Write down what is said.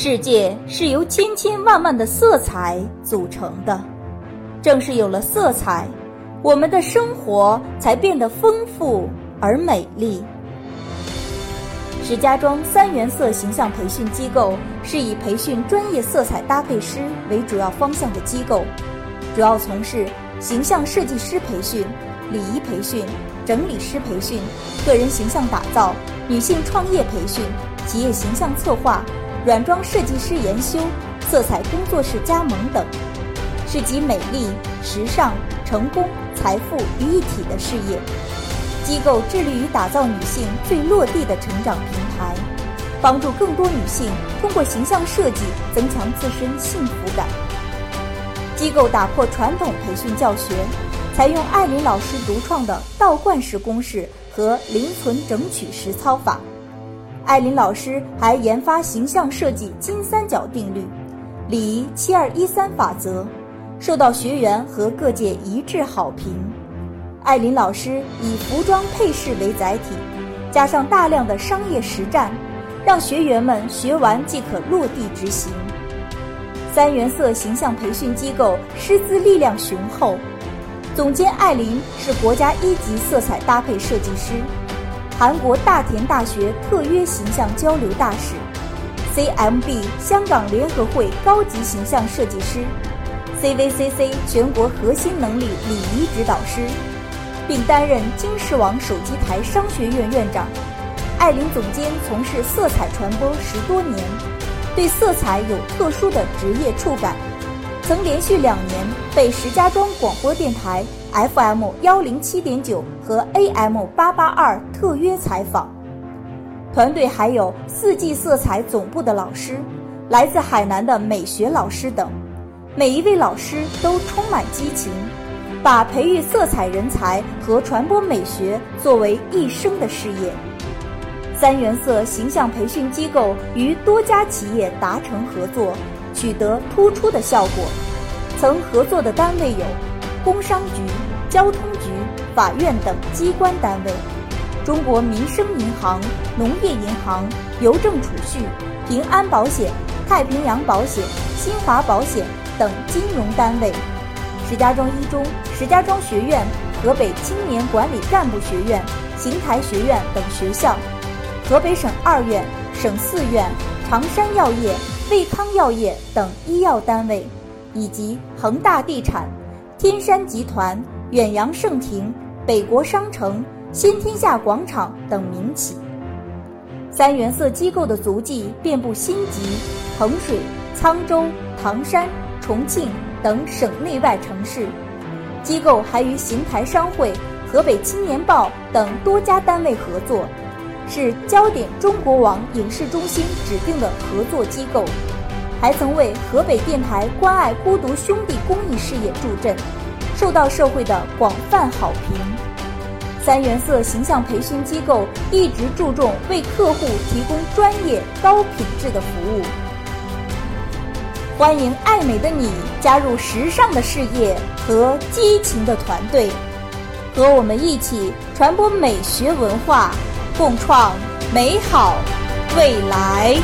世界是由千千万万的色彩组成的，正是有了色彩，我们的生活才变得丰富而美丽。石家庄三原色形象培训机构是以培训专业色彩搭配师为主要方向的机构，主要从事形象设计师培训、礼仪培训、整理师培训、个人形象打造、女性创业培训、企业形象策划。软装设计师研修、色彩工作室加盟等，是集美丽、时尚、成功、财富于一体的事业。机构致力于打造女性最落地的成长平台，帮助更多女性通过形象设计增强自身幸福感。机构打破传统培训教学，采用艾琳老师独创的倒灌式公式和零存整取实操法。艾琳老师还研发形象设计金三角定律、礼仪七二一三法则，受到学员和各界一致好评。艾琳老师以服装配饰为载体，加上大量的商业实战，让学员们学完即可落地执行。三原色形象培训机构师资力量雄厚，总监艾琳是国家一级色彩搭配设计师。韩国大田大学特约形象交流大使，CMB 香港联合会高级形象设计师，CVCC 全国核心能力礼仪指导师，并担任金视网手机台商学院院长。艾琳总监从事色彩传播十多年，对色彩有特殊的职业触感，曾连续两年被石家庄广播电台。FM 幺零七点九和 AM 八八二特约采访，团队还有四季色彩总部的老师，来自海南的美学老师等，每一位老师都充满激情，把培育色彩人才和传播美学作为一生的事业。三原色形象培训机构与多家企业达成合作，取得突出的效果，曾合作的单位有。工商局、交通局、法院等机关单位，中国民生银行、农业银行、邮政储蓄、平安保险、太平洋保险、新华保险等金融单位，石家庄一中、石家庄学院、河北青年管理干部学院、邢台学院等学校，河北省二院、省四院、长山药业、卫康药业等医药单位，以及恒大地产。天山集团、远洋盛庭、北国商城、新天下广场等名企。三原色机构的足迹遍布新集、衡水、沧州、唐山、重庆等省内外城市。机构还与邢台商会、河北青年报等多家单位合作，是焦点中国网影视中心指定的合作机构。还曾为河北电台关爱孤独兄弟公益事业助阵，受到社会的广泛好评。三原色形象培训机构一直注重为客户提供专业高品质的服务。欢迎爱美的你加入时尚的事业和激情的团队，和我们一起传播美学文化，共创美好未来。